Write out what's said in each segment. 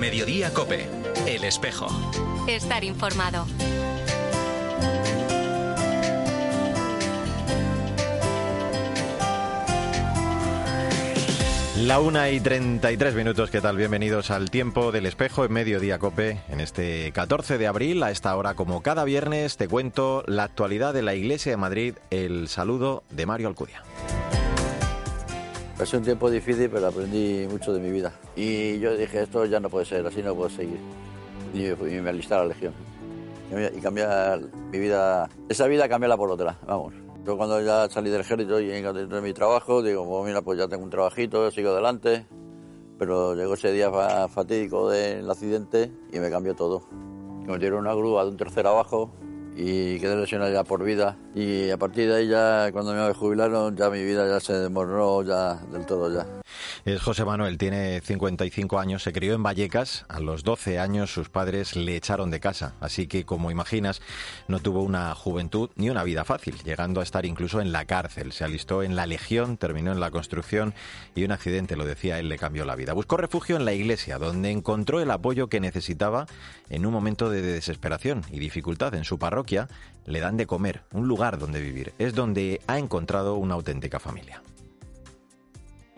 Mediodía Cope, El Espejo. Estar informado. La una y 33 minutos, ¿qué tal? Bienvenidos al tiempo del espejo en Mediodía Cope. En este 14 de abril, a esta hora, como cada viernes, te cuento la actualidad de la Iglesia de Madrid. El saludo de Mario Alcudia. Sido un tiempo difícil, pero aprendí mucho de mi vida. Y yo dije, esto ya no puede ser, así no puedo seguir. Y me alisté a la Legión. Y cambiar mi vida, esa vida cambiarla por otra, vamos. Yo cuando ya salí del ejército y encontré mi trabajo, digo, bueno, mira, pues ya tengo un trabajito, sigo adelante. Pero llegó ese día fatídico del accidente y me cambió todo. Me metieron una grúa de un tercer abajo y quedé lesionado ya por vida. Y a partir de ahí ya, cuando me jubilaron, ya mi vida ya se desmoronó ya del todo ya. Es José Manuel, tiene 55 años, se crió en Vallecas. A los 12 años sus padres le echaron de casa, así que como imaginas, no tuvo una juventud ni una vida fácil, llegando a estar incluso en la cárcel. Se alistó en la Legión, terminó en la construcción y un accidente, lo decía él, le cambió la vida. Buscó refugio en la iglesia, donde encontró el apoyo que necesitaba en un momento de desesperación y dificultad en su parroquia. Le dan de comer, un lugar donde vivir. Es donde ha encontrado una auténtica familia.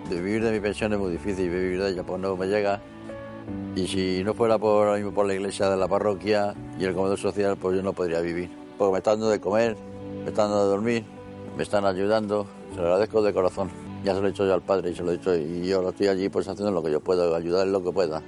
De vivir de mi pensión es muy difícil, vivir de ella pues no me llega. Y si no fuera por, la iglesia de la parroquia y el comedor social, pues yo no podría vivir. Porque me están dando de comer, me están dando de dormir, me están ayudando, se lo agradezco de corazón. Ya se lo he dicho yo al padre y se lo he dicho y yo lo estoy allí pues haciendo lo que yo puedo, ayudar en lo que pueda.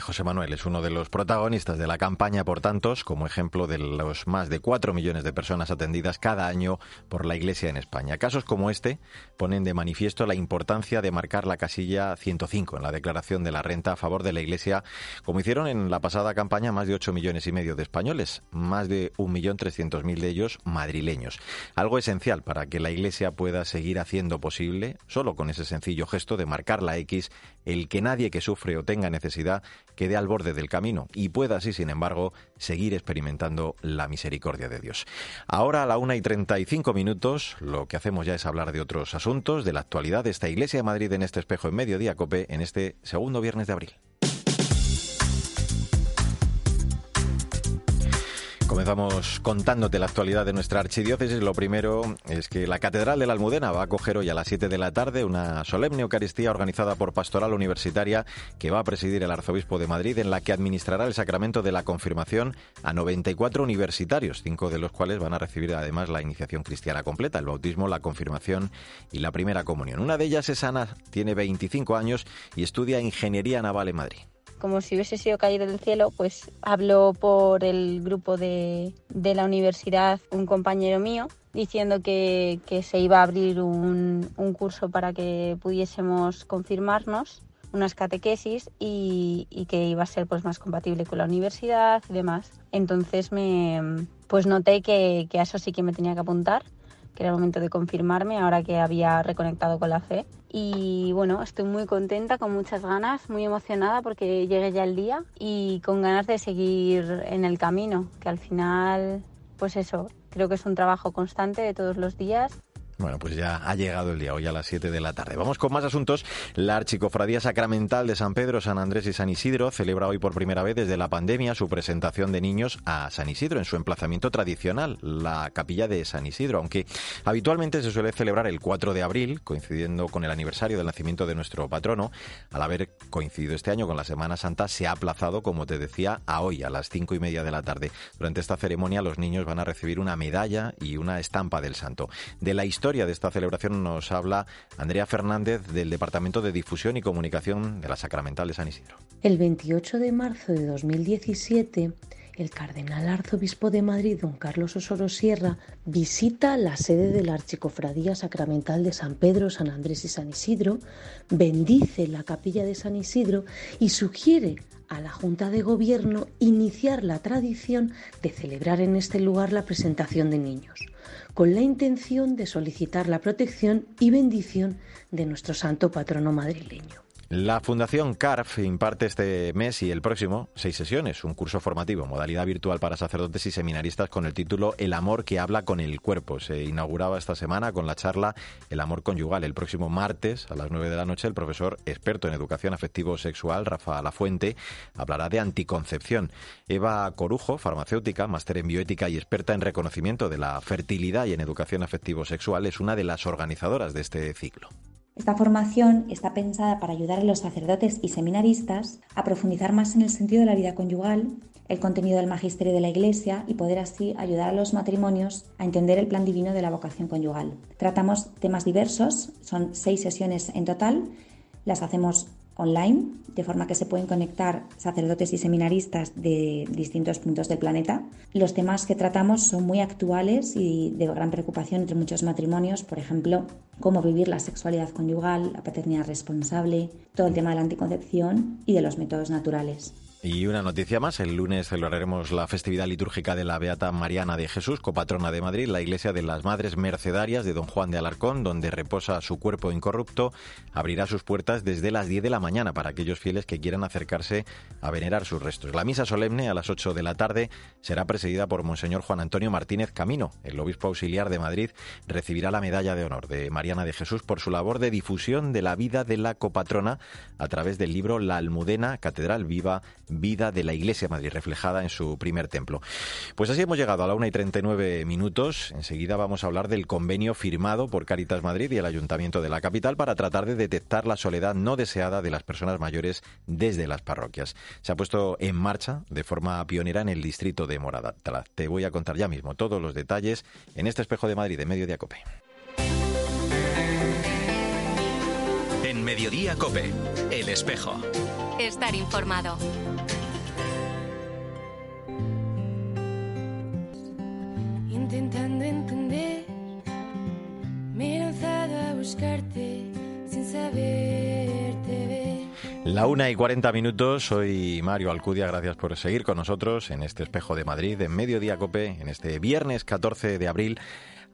José Manuel es uno de los protagonistas de la campaña por tantos, como ejemplo de los más de cuatro millones de personas atendidas cada año por la Iglesia en España. Casos como este ponen de manifiesto la importancia de marcar la casilla 105 en la declaración de la renta a favor de la Iglesia, como hicieron en la pasada campaña más de ocho millones y medio de españoles, más de un millón trescientos mil de ellos madrileños. Algo esencial para que la Iglesia pueda seguir haciendo posible, solo con ese sencillo gesto de marcar la X, el que nadie que sufre o tenga necesidad quede al borde del camino y pueda así, sin embargo, seguir experimentando la misericordia de Dios. Ahora a la una y treinta y cinco minutos, lo que hacemos ya es hablar de otros asuntos, de la actualidad de esta Iglesia de Madrid en este espejo en mediodía cope en este segundo viernes de abril. Comenzamos contándote la actualidad de nuestra archidiócesis. Lo primero es que la Catedral de la Almudena va a acoger hoy a las 7 de la tarde una solemne Eucaristía organizada por Pastoral Universitaria que va a presidir el Arzobispo de Madrid, en la que administrará el sacramento de la confirmación a 94 universitarios, cinco de los cuales van a recibir además la iniciación cristiana completa, el bautismo, la confirmación y la primera comunión. Una de ellas es Ana, tiene 25 años y estudia Ingeniería Naval en Madrid como si hubiese sido caído del cielo, pues habló por el grupo de, de la universidad un compañero mío diciendo que, que se iba a abrir un, un, curso para que pudiésemos confirmarnos unas catequesis y, y, que iba a ser pues más compatible con la universidad y demás. Entonces me pues noté que, que a eso sí que me tenía que apuntar que era el momento de confirmarme ahora que había reconectado con la fe. Y bueno, estoy muy contenta, con muchas ganas, muy emocionada porque llegue ya el día y con ganas de seguir en el camino, que al final, pues eso, creo que es un trabajo constante de todos los días bueno, pues ya ha llegado el día, hoy a las 7 de la tarde. Vamos con más asuntos. La Archicofradía Sacramental de San Pedro, San Andrés y San Isidro celebra hoy por primera vez desde la pandemia su presentación de niños a San Isidro en su emplazamiento tradicional, la capilla de San Isidro, aunque habitualmente se suele celebrar el 4 de abril, coincidiendo con el aniversario del nacimiento de nuestro patrono. Al haber coincidido este año con la Semana Santa, se ha aplazado, como te decía, a hoy, a las 5 y media de la tarde. Durante esta ceremonia, los niños van a recibir una medalla y una estampa del santo. De la historia historia de esta celebración nos habla Andrea Fernández del Departamento de Difusión y Comunicación de la Sacramental de San Isidro. El 28 de marzo de 2017, el cardenal arzobispo de Madrid, don Carlos Osoro Sierra, visita la sede de la Archicofradía Sacramental de San Pedro, San Andrés y San Isidro, bendice la capilla de San Isidro y sugiere a la Junta de Gobierno iniciar la tradición de celebrar en este lugar la presentación de niños con la intención de solicitar la protección y bendición de nuestro santo patrono madrileño. La Fundación CARF imparte este mes y el próximo seis sesiones, un curso formativo, modalidad virtual para sacerdotes y seminaristas con el título El amor que habla con el cuerpo. Se inauguraba esta semana con la charla El amor conyugal. El próximo martes a las nueve de la noche el profesor experto en educación afectivo-sexual, Rafa Lafuente, hablará de anticoncepción. Eva Corujo, farmacéutica, máster en bioética y experta en reconocimiento de la fertilidad y en educación afectivo-sexual, es una de las organizadoras de este ciclo. Esta formación está pensada para ayudar a los sacerdotes y seminaristas a profundizar más en el sentido de la vida conyugal, el contenido del magisterio de la Iglesia y poder así ayudar a los matrimonios a entender el plan divino de la vocación conyugal. Tratamos temas diversos, son seis sesiones en total, las hacemos online, de forma que se pueden conectar sacerdotes y seminaristas de distintos puntos del planeta. Los temas que tratamos son muy actuales y de gran preocupación entre muchos matrimonios, por ejemplo, cómo vivir la sexualidad conyugal, la paternidad responsable, todo el tema de la anticoncepción y de los métodos naturales. Y una noticia más, el lunes celebraremos la festividad litúrgica de la Beata Mariana de Jesús, copatrona de Madrid, la iglesia de las Madres Mercedarias de Don Juan de Alarcón, donde reposa su cuerpo incorrupto, abrirá sus puertas desde las 10 de la mañana para aquellos fieles que quieran acercarse a venerar sus restos. La misa solemne a las 8 de la tarde será presidida por Monseñor Juan Antonio Martínez Camino. El obispo auxiliar de Madrid recibirá la medalla de honor de Mariana de Jesús por su labor de difusión de la vida de la copatrona a través del libro La Almudena, Catedral Viva vida de la Iglesia Madrid, reflejada en su primer templo. Pues así hemos llegado a la 1 y 39 minutos. Enseguida vamos a hablar del convenio firmado por Caritas Madrid y el Ayuntamiento de la capital para tratar de detectar la soledad no deseada de las personas mayores desde las parroquias. Se ha puesto en marcha de forma pionera en el distrito de Morada. Te voy a contar ya mismo todos los detalles en este espejo de Madrid de Medio de Cope. En Mediodía Cope, El Espejo. Estar informado. Intentando entender, me he lanzado a buscarte sin saberte ver. La una y cuarenta minutos, soy Mario Alcudia, gracias por seguir con nosotros en este espejo de Madrid, en Mediodía Cope, en este viernes 14 de abril.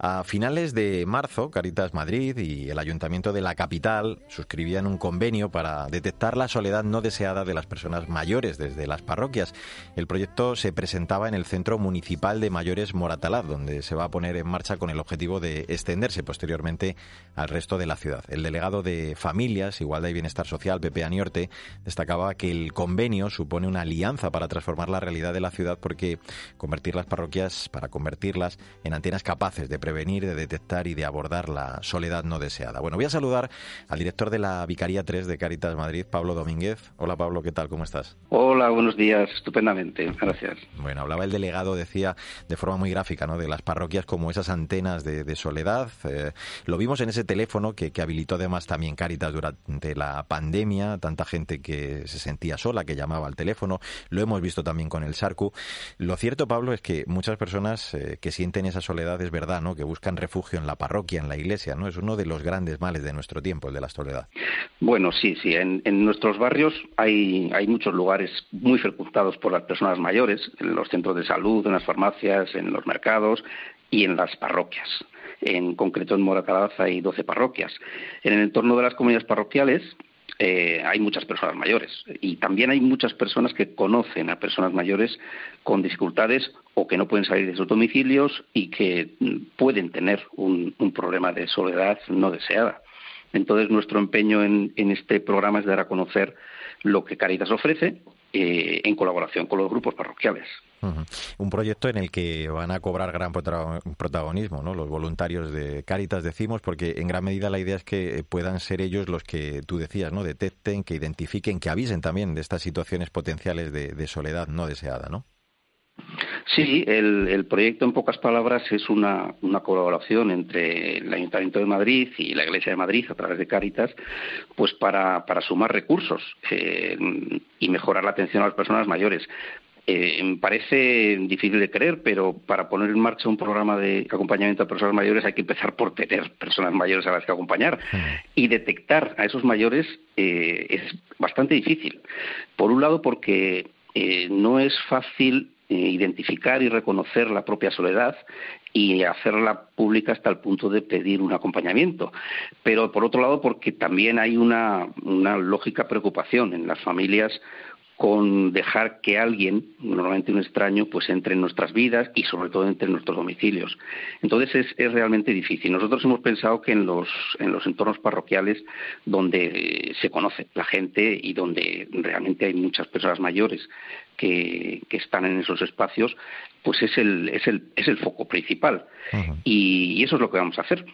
A finales de marzo, Caritas Madrid y el Ayuntamiento de la capital suscribían un convenio para detectar la soledad no deseada de las personas mayores desde las parroquias. El proyecto se presentaba en el Centro Municipal de Mayores Moratalaz, donde se va a poner en marcha con el objetivo de extenderse posteriormente al resto de la ciudad. El delegado de Familias, Igualdad y Bienestar Social, Pepe Aniorte, destacaba que el convenio supone una alianza para transformar la realidad de la ciudad porque convertir las parroquias, para convertirlas en antenas capaces de prevenir, de detectar y de abordar la soledad no deseada. Bueno, voy a saludar al director de la Vicaría 3 de Caritas Madrid, Pablo Domínguez. Hola Pablo, ¿qué tal? ¿Cómo estás? Hola, buenos días, estupendamente, gracias. Bueno, hablaba el delegado, decía de forma muy gráfica, ¿no? De las parroquias como esas antenas de, soledad. Eh, lo vimos en ese teléfono que, que habilitó además también Caritas durante la pandemia, tanta gente que se sentía sola, que llamaba al teléfono. Lo hemos visto también con el Sarcu. Lo cierto, Pablo, es que muchas personas eh, que sienten esa soledad es verdad, ¿no? Que buscan refugio en la parroquia, en la iglesia, ¿no? Es uno de los grandes males de nuestro tiempo, el de la soledad. Bueno, sí, sí. En, nuestros barrios hay, muchos lugares muy fecundados por las personas mayores, en los centros de salud, en las farmacias, en los mercados y en las parroquias. En concreto, en Moratalaz hay 12 parroquias. En el entorno de las comunidades parroquiales eh, hay muchas personas mayores y también hay muchas personas que conocen a personas mayores con dificultades o que no pueden salir de sus domicilios y que mm, pueden tener un, problema de soledad no deseada. Entonces, nuestro empeño en, en, este programa es dar a conocer lo que Caritas ofrece eh, en colaboración con los grupos parroquiales. Un proyecto en el que van a cobrar gran protagonismo, ¿no? Los voluntarios de Cáritas, decimos, porque en gran medida la idea es que puedan ser ellos los que tú decías, ¿no? Detecten, que identifiquen, que avisen también de estas situaciones potenciales de, soledad no deseada, ¿no? Sí, el, proyecto en pocas palabras es una, colaboración entre el Ayuntamiento de Madrid y la Iglesia de Madrid a través de Cáritas, pues para, sumar recursos eh, y mejorar la atención a las personas mayores. Eh, me parece difícil de creer, pero para poner en marcha un programa de acompañamiento a personas mayores hay que empezar por tener personas mayores a las que acompañar. Hmm. Y detectar a esos mayores eh, es bastante difícil. Por un lado, porque no es fácil eh, identificar y reconocer la propia soledad y hacerla pública hasta el punto de pedir un acompañamiento. Pero por otro lado, porque también hay una, una lógica preocupación en las familias con dejar que alguien, normalmente un extraño, pues entre en nuestras vidas y sobre todo entre en nuestros domicilios. Entonces es, es realmente difícil. Nosotros hemos pensado que en los, en los entornos parroquiales donde se conoce la gente y donde realmente hay muchas personas mayores que, que están en esos espacios, pues es el, es el, es el foco principal. y, eso es lo que vamos a hacer.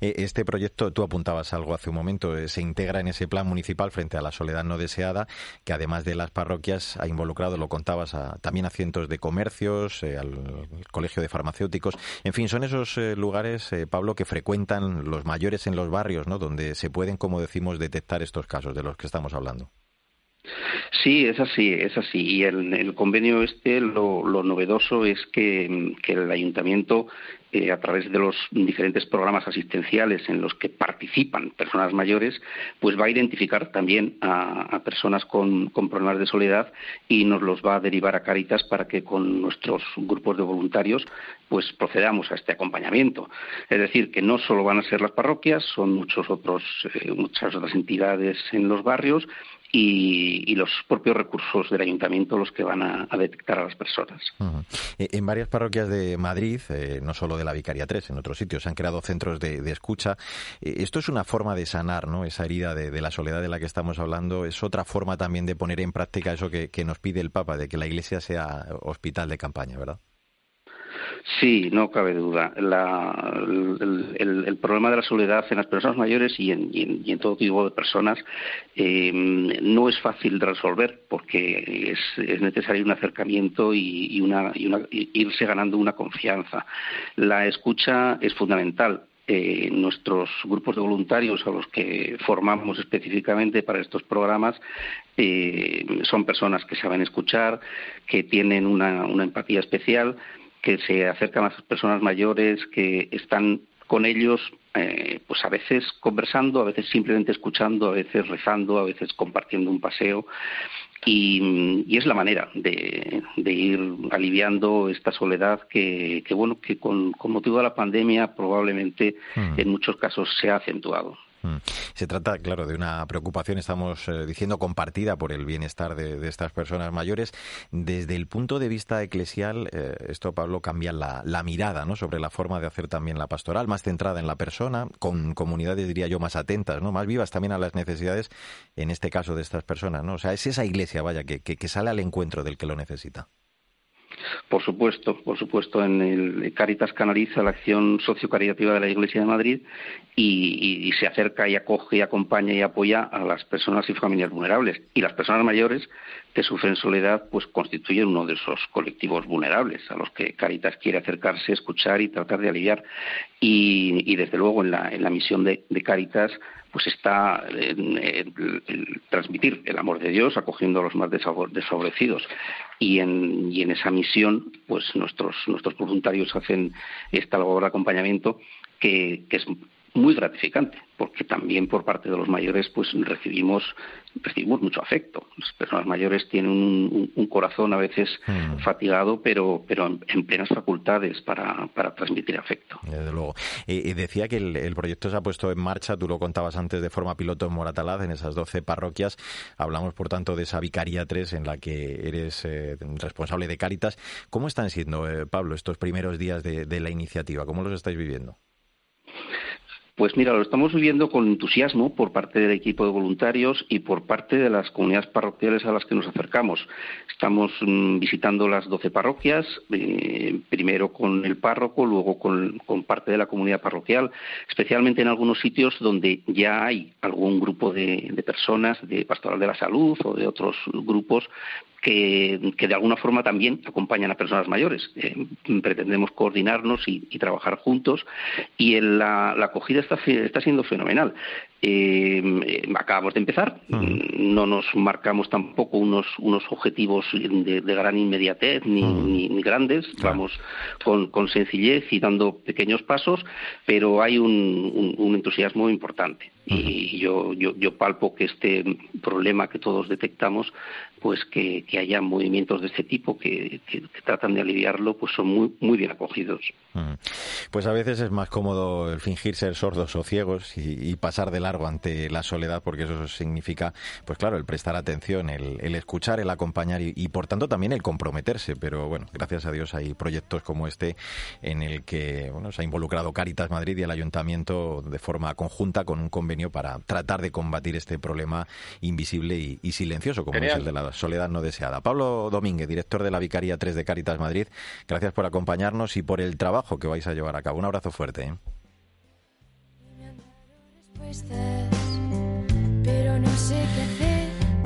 E, este proyecto, tú apuntabas algo hace un momento, eh, se integra en ese plan municipal frente a la soledad no deseada, que además de las parroquias ha involucrado, lo contabas, también a cientos de comercios, eh, al, colegio de farmacéuticos. En fin, son esos eh, lugares, Pablo, que frecuentan los mayores en los barrios, ¿no? Donde se pueden, como decimos, detectar estos casos de los que estamos hablando. Sí, es así, es así. Y el, el convenio este, lo, lo novedoso es que, el ayuntamiento, eh, a través de los diferentes programas asistenciales en los que participan personas mayores, pues va a identificar también a, a personas con, con, problemas de soledad y nos los va a derivar a Caritas para que con nuestros grupos de voluntarios pues procedamos a este acompañamiento. Es decir, que no solo van a ser las parroquias, son muchos otros, eh, muchas otras entidades en los barrios y, los propios recursos del ayuntamiento los que van a, detectar a las personas. E, en varias parroquias de Madrid, eh, no solo de la Vicaría 3, en otros sitios se han creado centros de, escucha. Eh, esto es una forma de sanar ¿no? esa herida de, la soledad de la que estamos hablando. Es otra forma también de poner en práctica eso que nos pide el Papa, de que la Iglesia sea hospital de campaña, ¿verdad? Sí, no cabe duda. el, problema de la soledad en las personas mayores y en, todo tipo de personas eh, no es fácil de resolver porque es, necesario un acercamiento y, una, irse ganando una confianza. La escucha es fundamental. Eh, nuestros grupos de voluntarios a los que formamos específicamente para estos programas eh, son personas que saben escuchar, que tienen una empatía especial que se acercan a las personas mayores, que están con ellos, eh, pues a veces conversando, a veces simplemente escuchando, a veces rezando, a veces compartiendo un paseo. Y, es la manera de, ir aliviando esta soledad que, bueno, que con, con, motivo de la pandemia probablemente mm. en muchos casos se ha acentuado. Mm. Se trata, claro, de una preocupación, estamos eh, diciendo, compartida por el bienestar de, estas personas mayores. Desde el punto de vista eclesial, eh, esto, Pablo, cambia la, mirada ¿no? sobre la forma de hacer también la pastoral, más centrada en la persona, con comunidades, diría yo, más atentas, ¿no? más vivas también a las necesidades, en este caso, de estas personas. ¿no? O sea, es esa iglesia, vaya, que, que sale al encuentro del que lo necesita. Por supuesto, por supuesto, en el Caritas canaliza la acción sociocaritativa de la Iglesia de Madrid y, se acerca y acoge y acompaña y apoya a las personas y familias vulnerables. Y las personas mayores que sufren soledad, pues constituyen uno de esos colectivos vulnerables a los que Caritas quiere acercarse, escuchar y tratar de aliviar. Y, desde luego en la, en la misión de, Caritas pues está en, transmitir el amor de Dios acogiendo a los más desfavorecidos y en, y en esa misión pues nuestros nuestros voluntarios hacen esta labor de acompañamiento que, que es muy gratificante, porque también por parte de los mayores pues recibimos recibimos mucho afecto. Las personas mayores tienen un, corazón a veces mm. fatigado, pero pero en, plenas facultades para, para, transmitir afecto. Desde luego. Y, decía que el, proyecto se ha puesto en marcha, tú lo contabas antes de forma piloto en Moratalaz, en esas 12 parroquias. Hablamos, por tanto, de esa Vicaría 3 en la que eres eh, responsable de Cáritas. ¿Cómo están siendo, eh, Pablo, estos primeros días de, de la iniciativa? ¿Cómo los estáis viviendo? Pues mira, lo estamos viviendo con entusiasmo por parte del equipo de voluntarios y por parte de las comunidades parroquiales a las que nos acercamos. Estamos mm, visitando las doce parroquias, eh, primero con el párroco, luego con, parte de la comunidad parroquial, especialmente en algunos sitios donde ya hay algún grupo de, personas de Pastoral de la Salud o de otros grupos que, de alguna forma también acompañan a personas mayores. Eh, pretendemos coordinarnos y, trabajar juntos y la, acogida está, está siendo fenomenal. Eh, acabamos de empezar, no nos marcamos tampoco unos, unos objetivos de, gran inmediatez ni, ni, grandes, vamos con, con, sencillez y dando pequeños pasos, pero hay un, un, entusiasmo importante. Y yo, yo, yo palpo que este problema que todos detectamos pues que, haya movimientos de este tipo que, tratan de aliviarlo, pues son muy, muy bien acogidos. Pues a veces es más cómodo el fingir ser sordos o ciegos y, pasar de largo ante la soledad, porque eso significa, pues claro, el prestar atención, el, escuchar, el acompañar y, por tanto también el comprometerse. Pero bueno, gracias a Dios hay proyectos como este en el que bueno, se ha involucrado Caritas Madrid y el Ayuntamiento de forma conjunta con un convenio para tratar de combatir este problema invisible y, silencioso, como es el de la soledad no deseada. Pablo Domínguez, director de la Vicaría 3 de Caritas Madrid, gracias por acompañarnos y por el trabajo que vais a llevar a cabo. Un abrazo fuerte. ¿eh?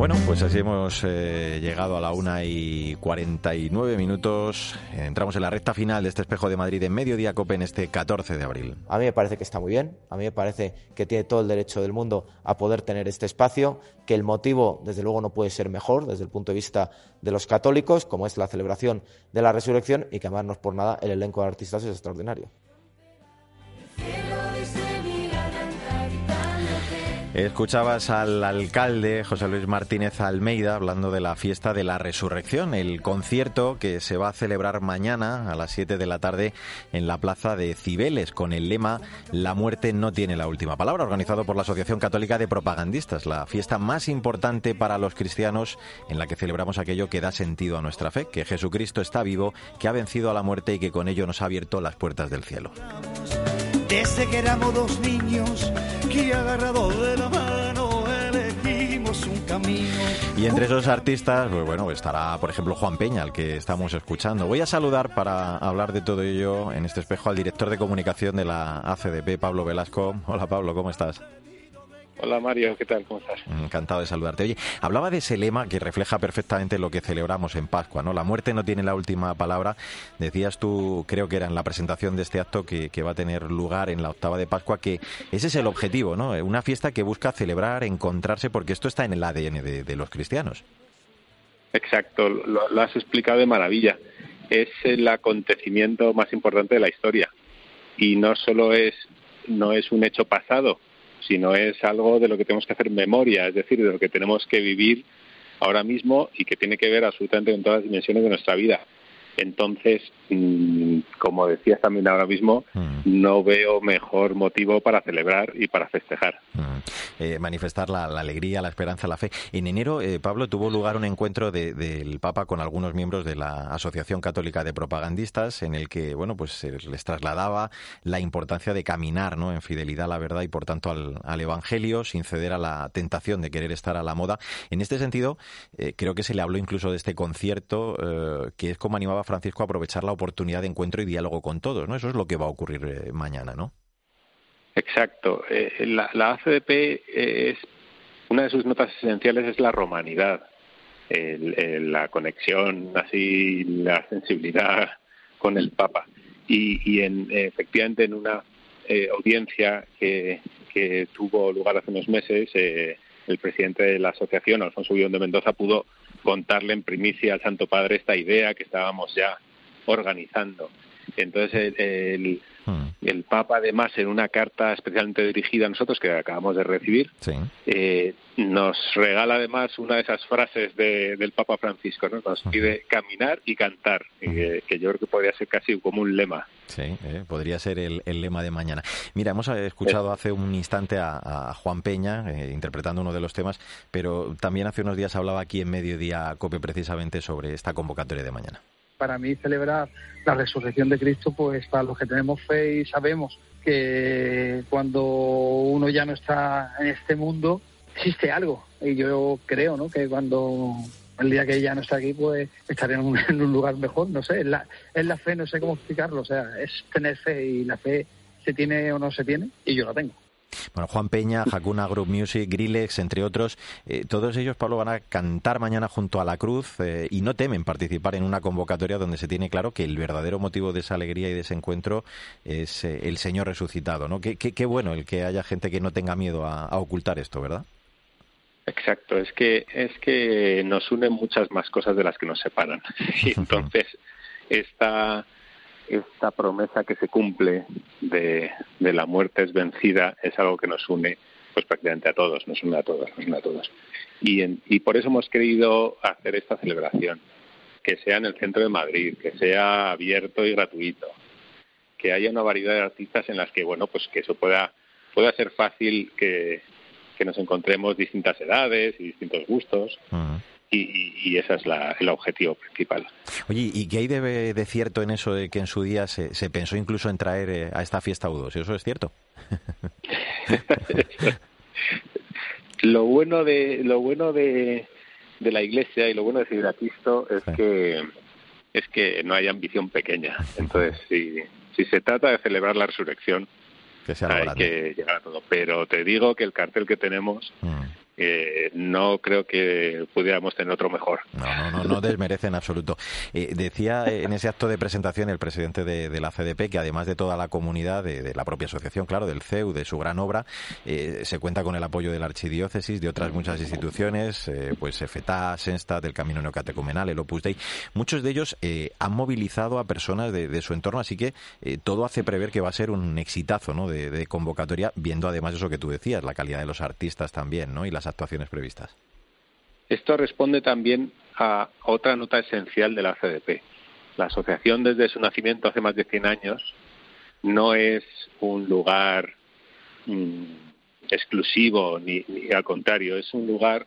Bueno, pues así hemos eh, llegado a la una y 49 minutos. Entramos en la recta final de este espejo de Madrid en Mediodía Cope en este 14 de abril. A mí me parece que está muy bien. A mí me parece que tiene todo el derecho del mundo a poder tener este espacio. Que el motivo, desde luego, no puede ser mejor desde el punto de vista de los católicos, como es la celebración de la resurrección, y que además no es por nada el elenco de artistas es extraordinario. Escuchabas al alcalde José Luis Martínez Almeida hablando de la fiesta de la resurrección, el concierto que se va a celebrar mañana a las 7 de la tarde en la plaza de Cibeles con el lema La muerte no tiene la última palabra, organizado por la Asociación Católica de Propagandistas, la fiesta más importante para los cristianos en la que celebramos aquello que da sentido a nuestra fe, que Jesucristo está vivo, que ha vencido a la muerte y que con ello nos ha abierto las puertas del cielo. Desde que éramos dos niños que agarrados de la mano elegimos un camino. Y entre esos artistas, pues bueno, estará por ejemplo Juan Peña, al que estamos escuchando. Voy a saludar para hablar de todo ello en este espejo al director de comunicación de la ACDP, Pablo Velasco. Hola Pablo, ¿cómo estás? Hola Mario, ¿qué tal? ¿Cómo estás? Encantado de saludarte. Oye, hablaba de ese lema que refleja perfectamente lo que celebramos en Pascua, ¿no? La muerte no tiene la última palabra. Decías tú, creo que era en la presentación de este acto que, va a tener lugar en la octava de Pascua, que ese es el objetivo, ¿no? Una fiesta que busca celebrar, encontrarse, porque esto está en el ADN de, los cristianos. Exacto, lo, has explicado de maravilla. Es el acontecimiento más importante de la historia. Y no solo es, no es un hecho pasado, sino es algo de lo que tenemos que hacer memoria, es decir, de lo que tenemos que vivir ahora mismo y que tiene que ver absolutamente con todas las dimensiones de nuestra vida. Entonces, mm, como decías también ahora mismo, mm. no veo mejor motivo para celebrar y para festejar. Mm. Eh, manifestar la, alegría, la esperanza, la fe. En enero, eh, Pablo, tuvo lugar un encuentro del Papa con algunos miembros de la Asociación Católica de Propagandistas, en el que, bueno, pues les trasladaba la importancia de caminar, ¿no? En fidelidad a la verdad y, por tanto, al, Evangelio, sin ceder a la tentación de querer estar a la moda. En este sentido, eh, creo que se le habló incluso de este concierto, que es como animaba Francisco aprovechar la oportunidad de encuentro y diálogo con todos, ¿no? Eso es lo que va a ocurrir eh, mañana, ¿no? Exacto. Eh, la, ACDP eh, es una de sus notas esenciales es la romanidad, la conexión, así la sensibilidad con el Papa. Y, en, efectivamente en una audiencia que, tuvo lugar hace unos meses, el presidente de la asociación, Alfonso Guión de Mendoza, pudo contarle en primicia al Santo Padre esta idea que estábamos ya organizando. Entonces, el, hmm. el, Papa, además, en una carta especialmente dirigida a nosotros, que acabamos de recibir, eh, nos regala además una de esas frases del Papa Francisco, ¿no? Nos pide caminar y cantar, que, yo creo que podría ser casi como un lema. Sí, eh, podría ser el, lema de mañana. Mira, hemos escuchado hace un instante a, Juan Peña eh, interpretando uno de los temas, pero también hace unos días hablaba aquí en Mediodía COPE precisamente sobre esta convocatoria de mañana para mí celebrar la resurrección de Cristo, pues para los que tenemos fe y sabemos que cuando uno ya no está en este mundo, existe algo. Y yo creo ¿no? que cuando el día que ya no está aquí, pues estaré en un, lugar mejor. No sé, es la, es la fe, no sé cómo explicarlo. O sea, es tener fe y la fe se tiene o no se tiene, y yo la tengo. Bueno, Juan Peña, Hakuna Group Music, Grillex, entre otros, eh, todos ellos, Pablo, van a cantar mañana junto a la cruz eh, y no temen participar en una convocatoria donde se tiene claro que el verdadero motivo de esa alegría y de ese encuentro es eh, el Señor resucitado, ¿no? Qué, qué, bueno el que haya gente que no tenga miedo a, a ocultar esto, ¿verdad? Exacto, es que es que nos unen muchas más cosas de las que nos separan. Y entonces esta esta promesa que se cumple de, de la muerte es vencida es algo que nos une pues prácticamente a todos, nos une a todos, nos une a todos. Y, y por eso hemos querido hacer esta celebración, que sea en el centro de Madrid, que sea abierto y gratuito, que haya una variedad de artistas en las que, bueno, pues que eso pueda, pueda ser fácil que, que nos encontremos distintas edades y distintos gustos. Y, ese es el objetivo principal. Oye, ¿y qué hay de, de, cierto en eso de que en su día se, se pensó incluso en traer eh, a esta fiesta U2? ¿Eso es cierto? lo bueno de lo bueno de, de la Iglesia y lo bueno de Cristo es que es que no hay ambición pequeña. Entonces, si, si se trata de celebrar la resurrección, hay que llegar a todo. Pero te digo que el cartel que tenemos mm no creo que pudiéramos tener otro mejor. No, no, no, desmerece en absoluto. Eh, decía en ese acto de presentación el presidente de, la CDP que además de toda la comunidad, de, la propia asociación, claro, del CEU, de su gran obra, eh, se cuenta con el apoyo de la archidiócesis, de otras muchas instituciones, eh, pues FETA, Sensta, del Camino Neocatecumenal, el Opus Dei. Muchos de ellos han movilizado a personas de, su entorno, así que todo hace prever que va a ser un exitazo ¿no? de, convocatoria, viendo además eso que tú decías, la calidad de los artistas también, ¿no? Y las actuaciones previstas. Esto responde también a otra nota esencial de la CDP. La asociación desde su nacimiento hace más de 100 años no es un lugar mm, exclusivo ni, al contrario, es un lugar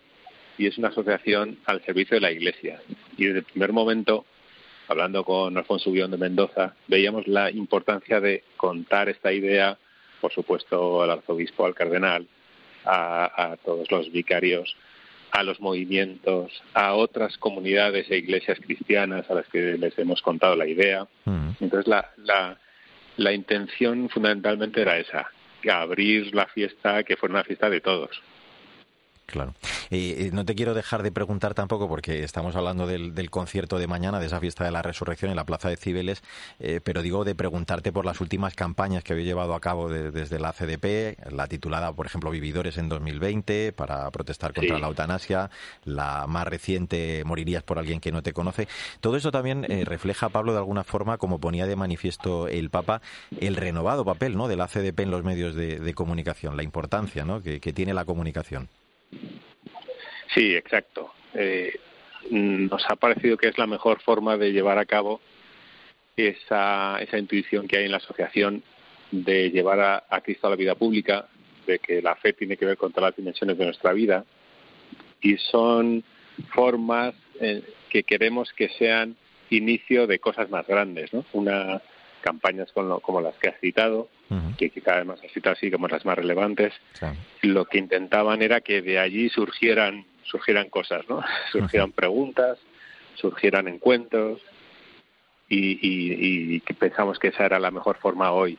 y es una asociación al servicio de la Iglesia. Y desde el primer momento, hablando con Alfonso Guión de Mendoza, veíamos la importancia de contar esta idea, por supuesto, al arzobispo, al cardenal, a, todos los vicarios, a los movimientos, a otras comunidades e iglesias cristianas a las que les hemos contado la idea. Mm. Entonces, la, la, la intención fundamentalmente era esa, abrir la fiesta, que fuera una fiesta de todos. Claro. No te quiero dejar de preguntar tampoco, porque estamos hablando del, concierto de mañana, de esa fiesta de la resurrección en la Plaza de Cibeles, eh, pero digo de preguntarte por las últimas campañas que habéis llevado a cabo desde la CDP, la titulada, por ejemplo, Vividores en 2020, para protestar contra la eutanasia, la más reciente, Morirías por alguien que no te conoce. Todo eso también eh, refleja, Pablo, de alguna forma, como ponía de manifiesto el Papa, el renovado papel ¿no? de la CDP en los medios de, comunicación, la importancia ¿no? que tiene la comunicación. Sí, exacto. Eh, nos ha parecido que es la mejor forma de llevar a cabo esa, esa intuición que hay en la asociación de llevar a, Cristo a la vida pública, de que la fe tiene que ver con todas las dimensiones de nuestra vida y son formas eh, que queremos que sean inicio de cosas más grandes, ¿no? Una campañas como las que has citado, que quizá además has citado así como las más relevantes, lo que intentaban era que de allí surgieran surgieran cosas, ¿no? Surgieran preguntas, surgieran encuentros y, y, pensamos que esa era la mejor forma hoy.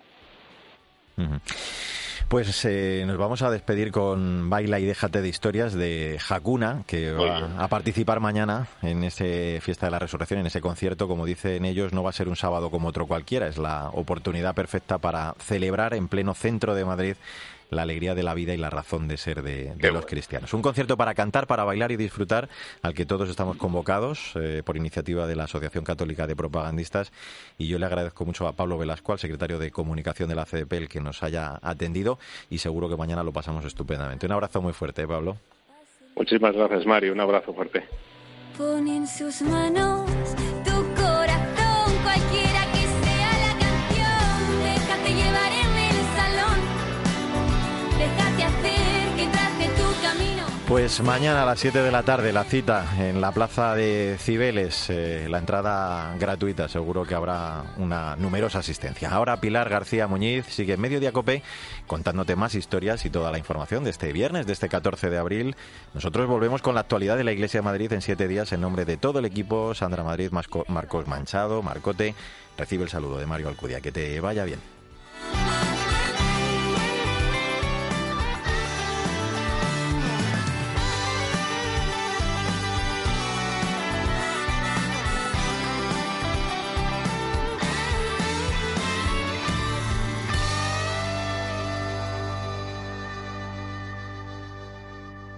Pues eh, nos vamos a despedir con Baila y déjate de historias de Hakuna, que va a participar mañana en ese Fiesta de la Resurrección, en ese concierto. Como dicen ellos, no va a ser un sábado como otro cualquiera, es la oportunidad perfecta para celebrar en pleno centro de Madrid la alegría de la vida y la razón de ser de, los cristianos. Un concierto para cantar, para bailar y disfrutar, al que todos estamos convocados eh, por iniciativa de la Asociación Católica de Propagandistas. Y yo le agradezco mucho a Pablo Velasco, al secretario de Comunicación de la CDP, el que nos haya atendido y seguro que mañana lo pasamos estupendamente. Un abrazo muy fuerte, ¿eh, Pablo. Muchísimas gracias, Mario. Un abrazo fuerte. sus manos Pues mañana a las 7 de la tarde la cita en la plaza de Cibeles, eh, la entrada gratuita, seguro que habrá una numerosa asistencia. Ahora Pilar García Muñiz sigue en Medio Cope contándote más historias y toda la información de este viernes, de este 14 de abril. Nosotros volvemos con la actualidad de la Iglesia de Madrid en siete días en nombre de todo el equipo. Sandra Madrid, Marcos Manchado, Marcote. Recibe el saludo de Mario Alcudia. Que te vaya bien.